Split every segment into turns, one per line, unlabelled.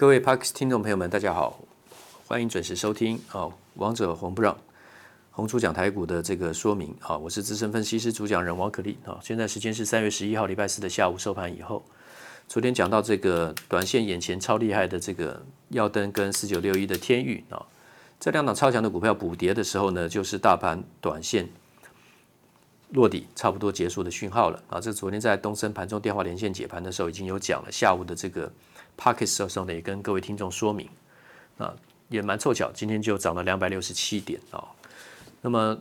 各位 Parks 听众朋友们，大家好，欢迎准时收听哦。王者红不让，红出讲台股的这个说明啊，我是资深分析师主讲人王可立啊。现在时间是三月十一号礼拜四的下午收盘以后。昨天讲到这个短线眼前超厉害的这个耀登跟四九六一的天域啊，这两档超强的股票补跌的时候呢，就是大盘短线落底差不多结束的讯号了啊。这昨天在东森盘中电话连线解盘的时候已经有讲了，下午的这个。Pockets 的时候呢，也跟各位听众说明，啊，也蛮凑巧，今天就涨了两百六十七点啊。那么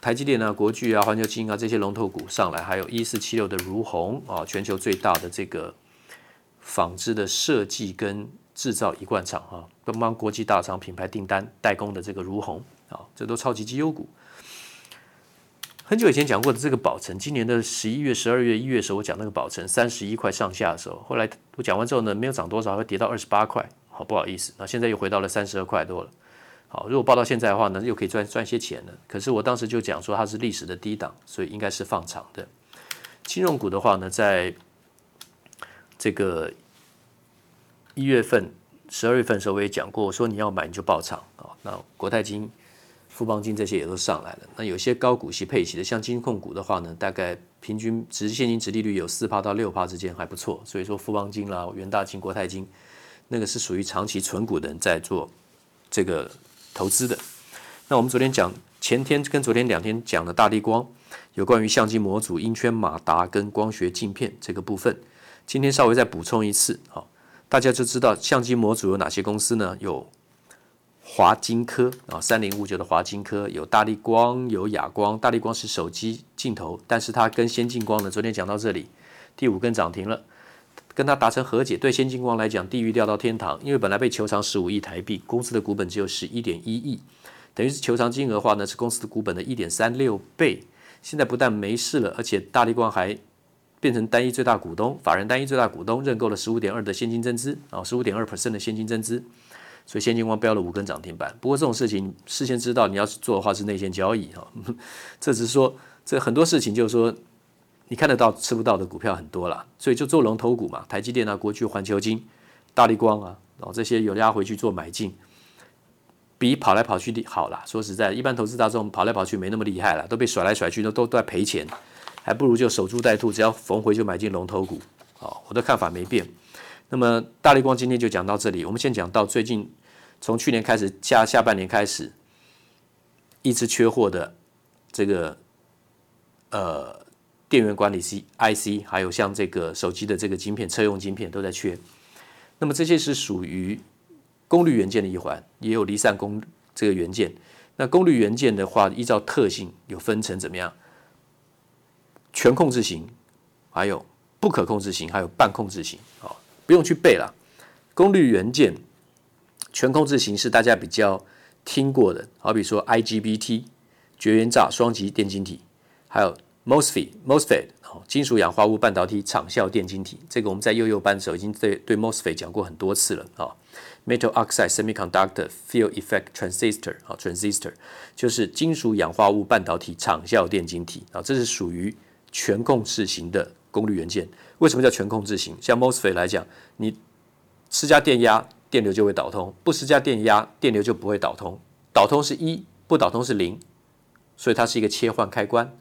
台积电啊、国巨啊、环球晶啊这些龙头股上来，还有一四七六的如虹啊，全球最大的这个纺织的设计跟制造一贯厂啊，帮帮国际大厂品牌订单代工的这个如虹啊，这都超级绩优股。很久以前讲过的这个宝成，今年的十一月、十二月、一月的时候，我讲那个宝成三十一块上下的时候，后来我讲完之后呢，没有涨多少，会跌到二十八块，好不好意思，那现在又回到了三十二块多了。好，如果报到现在的话呢，又可以赚赚些钱了。可是我当时就讲说它是历史的低档，所以应该是放长的。金融股的话呢，在这个一月份、十二月份的时候我也讲过，我说你要买你就爆仓啊。那国泰金。富邦金这些也都上来了，那有些高股息配息的，像金控股的话呢，大概平均值现金殖利率有四趴到六趴之间，还不错。所以说富邦金啦、元大金、国泰金，那个是属于长期存股的人在做这个投资的。那我们昨天讲，前天跟昨天两天讲的大地光，有关于相机模组、音圈马达跟光学镜片这个部分，今天稍微再补充一次，好，大家就知道相机模组有哪些公司呢？有。华金科啊，三零五九的华金科有大力光，有亚光。大力光是手机镜头，但是它跟先进光呢，昨天讲到这里，第五根涨停了，跟它达成和解。对先进光来讲，地狱掉到天堂，因为本来被求偿十五亿台币，公司的股本只有十一点一亿，等于是求偿金额的话呢，是公司的股本的一点三六倍。现在不但没事了，而且大力光还变成单一最大股东，法人单一最大股东认购了十五点二的现金增资啊，十五点二 percent 的现金增资。所以先进光飙了五根涨停板。不过这种事情事先知道，你要做的话是内线交易哈。这只是说，这很多事情就是说，你看得到吃不到的股票很多了，所以就做龙头股嘛，台积电啊、国巨、环球金、大立光啊，然后这些有压回去做买进，比跑来跑去的好啦。说实在，一般投资大众跑来跑去没那么厉害了，都被甩来甩去，都都在赔钱，还不如就守株待兔，只要逢回就买进龙头股。好，我的看法没变。那么大立光今天就讲到这里，我们先讲到最近，从去年开始下下半年开始，一直缺货的这个呃电源管理 C I C，还有像这个手机的这个晶片、车用晶片都在缺。那么这些是属于功率元件的一环，也有离散功这个元件。那功率元件的话，依照特性有分成怎么样？全控制型，还有不可控制型，还有半控制型啊。不用去背了，功率元件全控制型是大家比较听过的，好比说 IGBT 绝缘栅双极电晶体，还有 MOSFET MOSFET 金属氧化物半导体场效电晶体，这个我们在幼幼班的时候已经对对 MOSFET 讲过很多次了啊。Metal Oxide Semiconductor Field Effect Transistor 啊，Transistor 就是金属氧化物半导体场效电晶体啊，这是属于全控制型的。功率元件为什么叫全控制型？像 MOSFET 来讲，你施加电压，电流就会导通；不施加电压，电流就不会导通。导通是一，不导通是零，所以它是一个切换开关，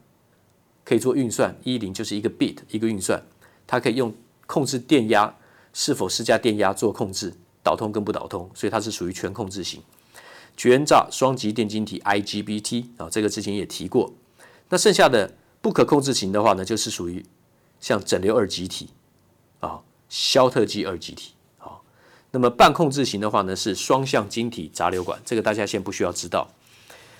可以做运算。一零就是一个 bit，一个运算，它可以用控制电压是否施加电压做控制，导通跟不导通，所以它是属于全控制型。绝缘栅双极电晶体 IGBT 啊，这个之前也提过。那剩下的不可控制型的话呢，就是属于。像整流二极体啊，肖特基二极体啊，那么半控制型的话呢，是双向晶体杂流管，这个大家先不需要知道。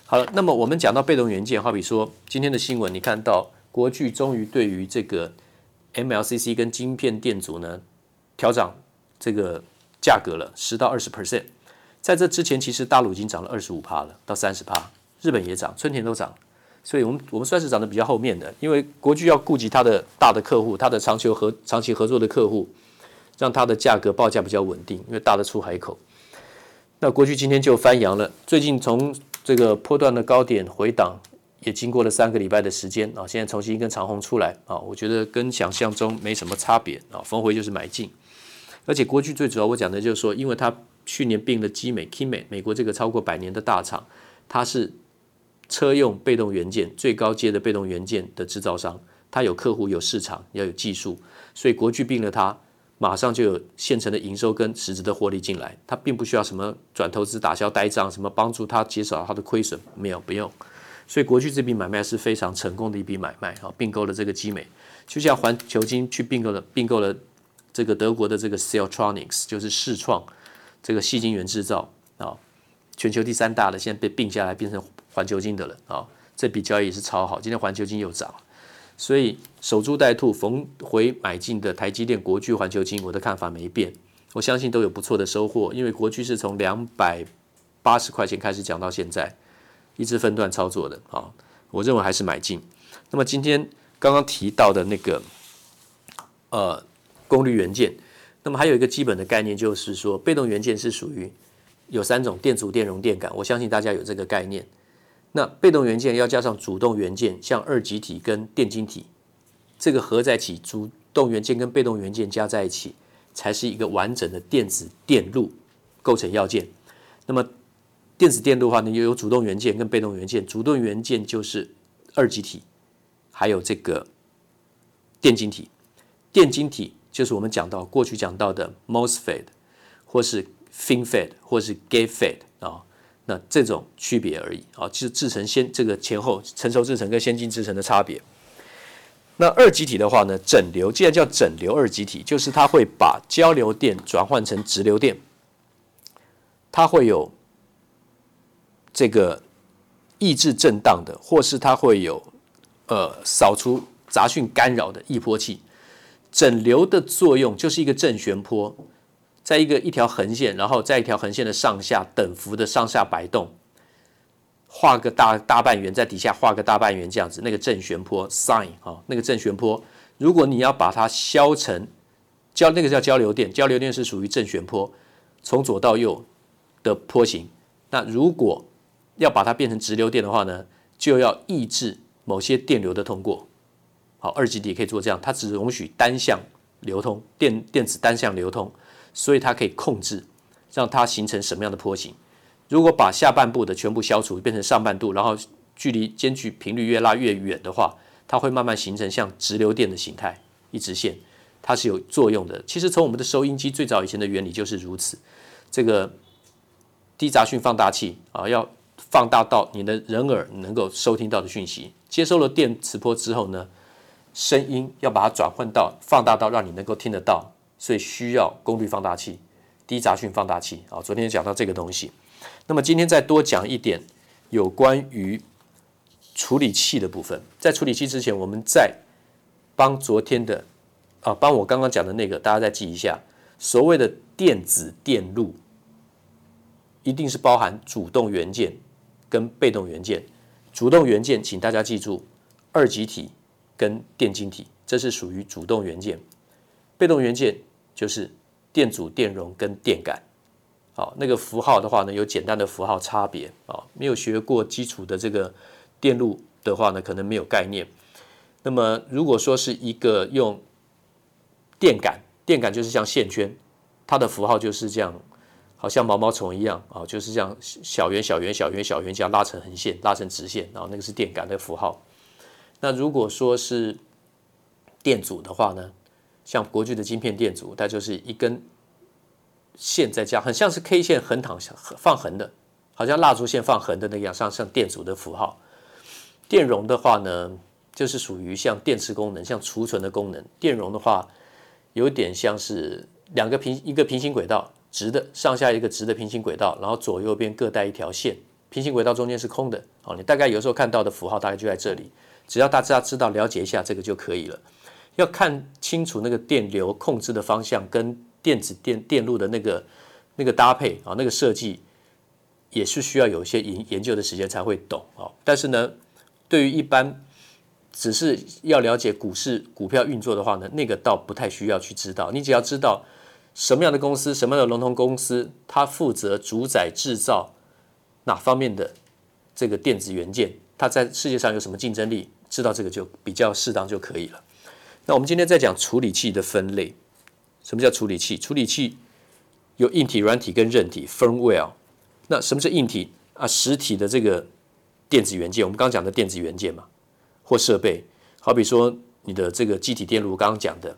好了，那么我们讲到被动元件，好比说今天的新闻，你看到国巨终于对于这个 MLCC 跟晶片电阻呢调涨这个价格了十到二十 percent，在这之前其实大陆已经涨了二十五趴了，到三十趴，日本也涨，春田都涨。所以我们我们算是涨得比较后面的，因为国巨要顾及它的大的客户，它的长期合长期合作的客户，让它的价格报价比较稳定，因为大的出海口。那国巨今天就翻扬了，最近从这个波段的高点回档，也经过了三个礼拜的时间啊，现在重新跟长虹出来啊，我觉得跟想象中没什么差别啊，逢回就是买进。而且国巨最主要我讲的就是说，因为它去年并了基美 KeyMate 美国这个超过百年的大厂，它是车用被动元件最高阶的被动元件的制造商，它有客户、有市场、要有技术，所以国巨并了它，马上就有现成的营收跟实质的获利进来，它并不需要什么转投资、打消呆账，什么帮助它减少它的亏损，没有，不用。所以国巨这笔买卖是非常成功的一笔买卖啊，并购了这个基美，就像环球晶去并购了并购了这个德国的这个 Siltronic，就是视创这个细晶圆制造啊，全球第三大的，现在被并下来变成环球金的了啊，这笔交易是超好，今天环球金又涨。所以守株待兔，逢回买进的台积电、国巨、环球金，我的看法没变。我相信都有不错的收获，因为国巨是从两百八十块钱开始讲到现在，一直分段操作的啊。我认为还是买进。那么今天刚刚提到的那个呃功率元件，那么还有一个基本的概念就是说，被动元件是属于有三种：电阻、电容、电感。我相信大家有这个概念。那被动元件要加上主动元件，像二极体跟电晶体，这个合在一起，主动元件跟被动元件加在一起，才是一个完整的电子电路构成要件。那么电子电路的话呢，又有主动元件跟被动元件，主动元件就是二极体，还有这个电晶体。电晶体就是我们讲到过去讲到的 MOSFET，或是 FinFET，或是 GateFET 啊。那这种区别而已啊，就是制成先这个前后成熟制成跟先进制成的差别。那二极体的话呢，整流既然叫整流二极体，就是它会把交流电转换成直流电，它会有这个抑制震荡的，或是它会有呃扫除杂讯干扰的异波器。整流的作用就是一个正弦波。在一个一条横线，然后在一条横线的上下等幅的上下摆动，画个大大半圆，在底下画个大半圆，这样子，那个正弦波 sine 啊，那个正弦波，如果你要把它消成交，那个叫交流电，交流电是属于正弦波，从左到右的波形。那如果要把它变成直流电的话呢，就要抑制某些电流的通过。好，二极体可以做这样，它只容许单向流通，电电子单向流通。所以它可以控制，让它形成什么样的波形。如果把下半部的全部消除，变成上半部，然后距离间距频率越拉越远的话，它会慢慢形成像直流电的形态，一直线，它是有作用的。其实从我们的收音机最早以前的原理就是如此。这个低杂讯放大器啊，要放大到你的人耳能够收听到的讯息，接收了电磁波之后呢，声音要把它转换到放大到让你能够听得到。所以需要功率放大器、低杂讯放大器啊。昨天讲到这个东西，那么今天再多讲一点有关于处理器的部分。在处理器之前，我们再帮昨天的啊，帮我刚刚讲的那个，大家再记一下。所谓的电子电路，一定是包含主动元件跟被动元件。主动元件，请大家记住，二极体跟电晶体，这是属于主动元件。被动元件。就是电阻、电容跟电感，好，那个符号的话呢，有简单的符号差别啊。没有学过基础的这个电路的话呢，可能没有概念。那么如果说是一个用电感，电感就是像线圈，它的符号就是这样，好像毛毛虫一样啊，就是这样小圆、小圆、小圆、小圆这样拉成横线、拉成直线，然后那个是电感的符号。那如果说是电阻的话呢？像国巨的晶片电阻，它就是一根线在加，很像是 K 线横躺放横的，好像蜡烛线放横的那样，像像电阻的符号。电容的话呢，就是属于像电池功能、像储存的功能。电容的话，有点像是两个平一个平行轨道，直的上下一个直的平行轨道，然后左右边各带一条线，平行轨道中间是空的。好，你大概有时候看到的符号大概就在这里，只要大家知道了解一下这个就可以了。要看清楚那个电流控制的方向跟电子电电路的那个那个搭配啊，那个设计也是需要有一些研研究的时间才会懂啊。但是呢，对于一般只是要了解股市股票运作的话呢，那个倒不太需要去知道。你只要知道什么样的公司、什么样的龙头公司，它负责主宰制造哪方面的这个电子元件，它在世界上有什么竞争力，知道这个就比较适当就可以了。那我们今天在讲处理器的分类，什么叫处理器？处理器有硬体、软体跟韧体 （firmware）。那什么是硬体啊？实体的这个电子元件，我们刚讲的电子元件嘛，或设备，好比说你的这个机体电路，刚刚讲的，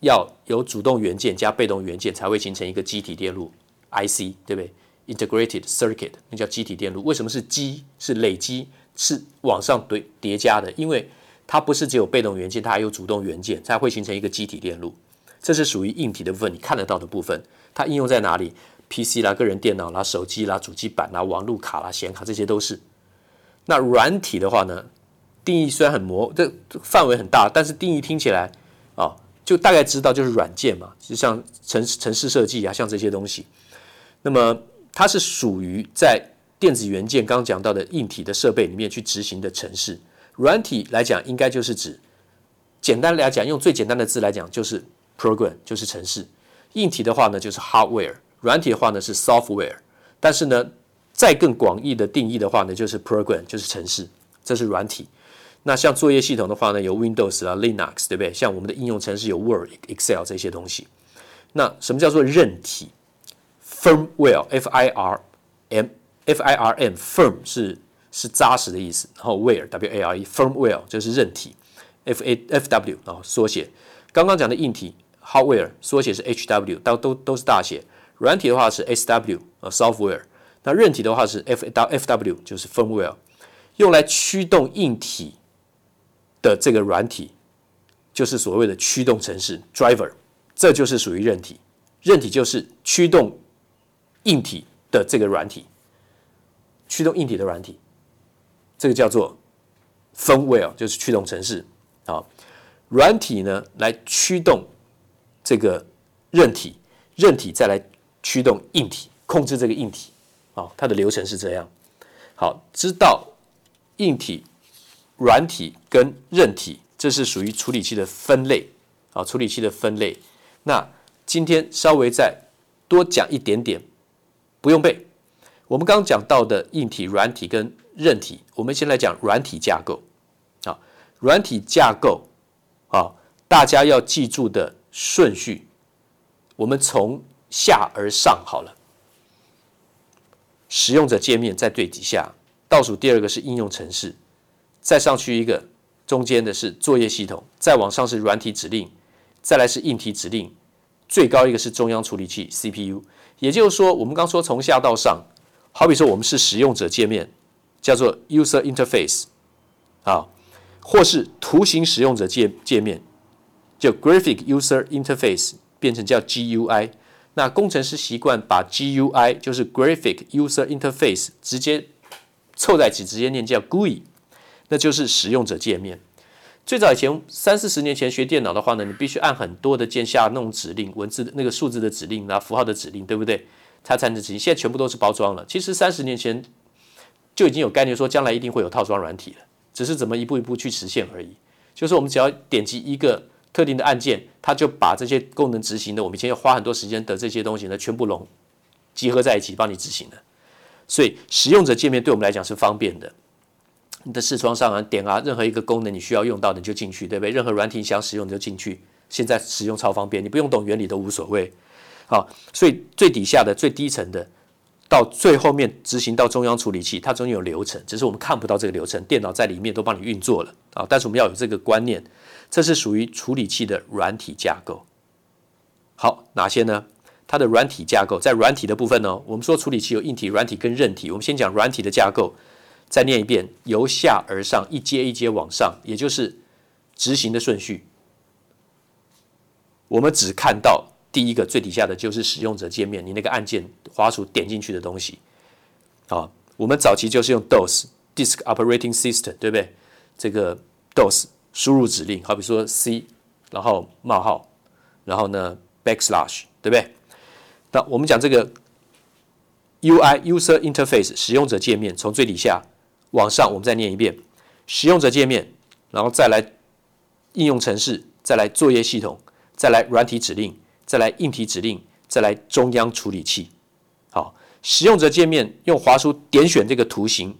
要有主动元件加被动元件才会形成一个机体电路 （IC），对不对？Integrated Circuit，那叫机体电路。为什么是积？是累积，是往上堆叠加的，因为它不是只有被动元件，它还有主动元件，才会形成一个机体电路。这是属于硬体的部分，你看得到的部分。它应用在哪里？PC 啦、个人电脑啦、手机啦、主机板啦、网路卡啦、显卡，这些都是。那软体的话呢，定义虽然很模，这范围很大，但是定义听起来啊、哦，就大概知道就是软件嘛，就像程程式设计啊，像这些东西。那么它是属于在电子元件刚刚讲到的硬体的设备里面去执行的城市。软体来讲，应该就是指，简单来讲，用最简单的字来讲，就是 program，就是程式。硬体的话呢，就是 hardware。软体的话呢是 software，但是呢，再更广义的定义的话呢，就是 program，就是程式，这是软体。那像作业系统的话呢，有 Windows 啊、Linux，对不对？像我们的应用程式有 Word、Excel 这些东西。那什么叫做韧体？Firmware，F-I-R-M，F-I-R-M，firm 是是扎实的意思，然后 ware，W-A-R-E，firmware 就是韧体，F-A-F-W 啊缩写。刚刚讲的硬体 hardware 缩写是 H-W，都都都是大写。软体的话是 S W 呃 software，那韧体的话是 F F W 就是 firmware，用来驱动硬体的这个软体就是所谓的驱动程式 driver，这就是属于韧体。韧体就是驱动硬体的这个软体，驱动硬体的软体，这个叫做 firmware，就是驱动程式啊。软体呢来驱动这个韧体，韧体再来。驱动硬体，控制这个硬体，啊、它的流程是这样。好，知道硬体、软体跟韧体，这是属于处理器的分类，啊、处理器的分类。那今天稍微再多讲一点点，不用背。我们刚刚讲到的硬体、软体跟韧体，我们先来讲软体架构。啊，软体架构，啊，大家要记住的顺序，我们从。下而上好了，使用者界面在最底下，倒数第二个是应用程式，再上去一个，中间的是作业系统，再往上是软体指令，再来是硬体指令，最高一个是中央处理器 CPU。也就是说，我们刚说从下到上，好比说我们是使用者界面，叫做 User Interface 啊，或是图形使用者界界面，就 Graphic User Interface 变成叫 GUI。那工程师习惯把 GUI 就是 Graphic User Interface 直接凑在一起，直接念叫 GUI，那就是使用者界面。最早以前三四十年前学电脑的话呢，你必须按很多的键下那种指令，文字的那个数字的指令啊，符号的指令，对不对？它才能执行。现在全部都是包装了。其实三十年前就已经有概念说，将来一定会有套装软体了，只是怎么一步一步去实现而已。就是我们只要点击一个。特定的按键，它就把这些功能执行的，我们以前要花很多时间的这些东西呢，全部拢集合在一起帮你执行的。所以使用者界面对我们来讲是方便的。你的视窗上啊点啊，任何一个功能你需要用到的你就进去，对不对？任何软体想使用你就进去。现在使用超方便，你不用懂原理都无所谓。好，所以最底下的最低层的。到最后面执行到中央处理器，它中间有流程，只是我们看不到这个流程，电脑在里面都帮你运作了啊。但是我们要有这个观念，这是属于处理器的软体架构。好，哪些呢？它的软体架构在软体的部分呢，我们说处理器有硬体、软体跟韧体。我们先讲软体的架构，再念一遍，由下而上，一阶一阶往上，也就是执行的顺序。我们只看到。第一个最底下的就是使用者界面，你那个按键滑鼠点进去的东西，啊，我们早期就是用 DOS（Disk Operating System），对不对？这个 DOS 输入指令，好比说 C，然后冒号，然后呢 backslash，对不对？那我们讲这个 UI（User Interface） 使用者界面，从最底下往上，我们再念一遍：使用者界面，然后再来应用程式，再来作业系统，再来软体指令。再来硬体指令，再来中央处理器。好，使用者界面用滑鼠点选这个图形，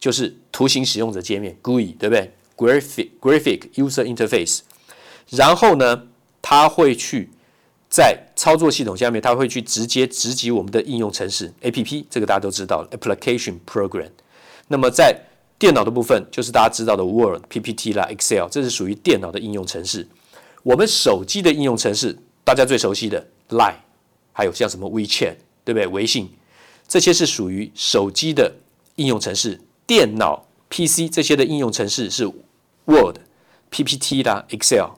就是图形使用者界面 （GUI），对不对？Graphic Graphic User Interface。然后呢，它会去在操作系统下面，它会去直接直击我们的应用程式 APP，这个大家都知道 Application Program。那么在电脑的部分，就是大家知道的 Word、PPT 啦、Excel，这是属于电脑的应用程式。我们手机的应用程式，大家最熟悉的 Line，还有像什么 WeChat，对不对？微信，这些是属于手机的应用程式。电脑 PC 这些的应用程式是 Word、PPT 啦、Excel。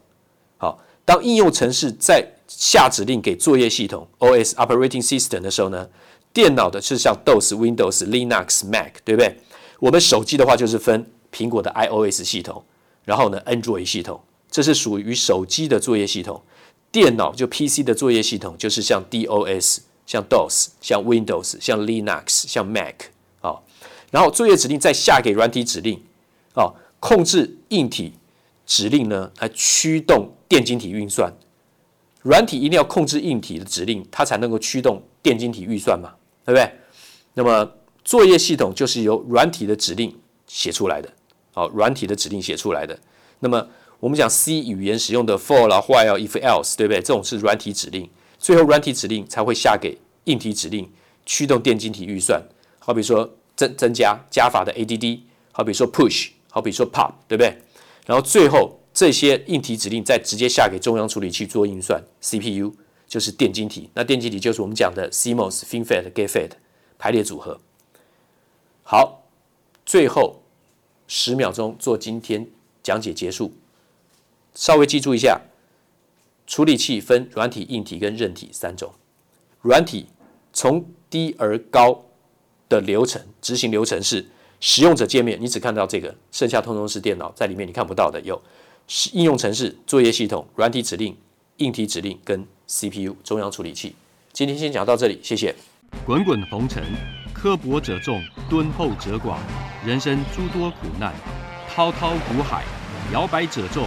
好，当应用程式在下指令给作业系统 OS Operating System 的时候呢，电脑的是像 DOS、Windows、Linux、Mac，对不对？我们手机的话就是分苹果的 iOS 系统，然后呢 Android 系统，这是属于手机的作业系统。电脑就 PC 的作业系统就是像 DOS、像 DOS、像 Windows、像 Linux、像 Mac 啊、然后作业指令再下给软体指令啊、哦，控制硬体指令呢来驱动电晶体运算。软体一定要控制硬体的指令，它才能够驱动电晶体运算嘛，对不对？那么作业系统就是由软体的指令写出来的，好，软体的指令写出来的。那么我们讲 C 语言使用的 for 啦、while、if、else，对不对？这种是软体指令，最后软体指令才会下给硬体指令驱动电晶体运算。好比说增增加加法的 add，好比说 push，好比说 pop，对不对？然后最后。这些硬体指令再直接下给中央处理器做运算，CPU 就是电晶体。那电晶体就是我们讲的 CMOS、FinFET、GATFET 排列组合。好，最后十秒钟做今天讲解结束。稍微记住一下，处理器分软体、硬体跟韧体三种。软体从低而高的流程执行流程是使用者界面，你只看到这个，剩下通通是电脑在里面，你看不到的有。应用程式、作业系统、软体指令、硬体指令跟 CPU 中央处理器。今天先讲到这里，谢谢。
滚滚红尘，刻薄者众，敦厚者寡；人生诸多苦难，滔滔苦海，摇摆者众，